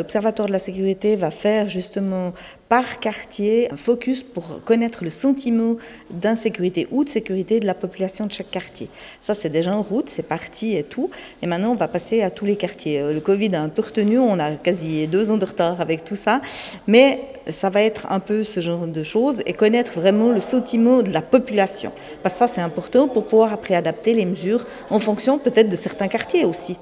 L'Observatoire de la sécurité va faire justement par quartier un focus pour connaître le sentiment d'insécurité ou de sécurité de la population de chaque quartier. Ça, c'est déjà en route, c'est parti et tout. Et maintenant, on va passer à tous les quartiers. Euh, le Covid a un peu retenu, on a quasi deux ans de retard avec tout ça, mais ça va être un peu ce genre de choses et connaître vraiment le sentiment de la population. Parce que ça, c'est important pour pouvoir après adapter les mesures en fonction peut-être de certains quartiers aussi.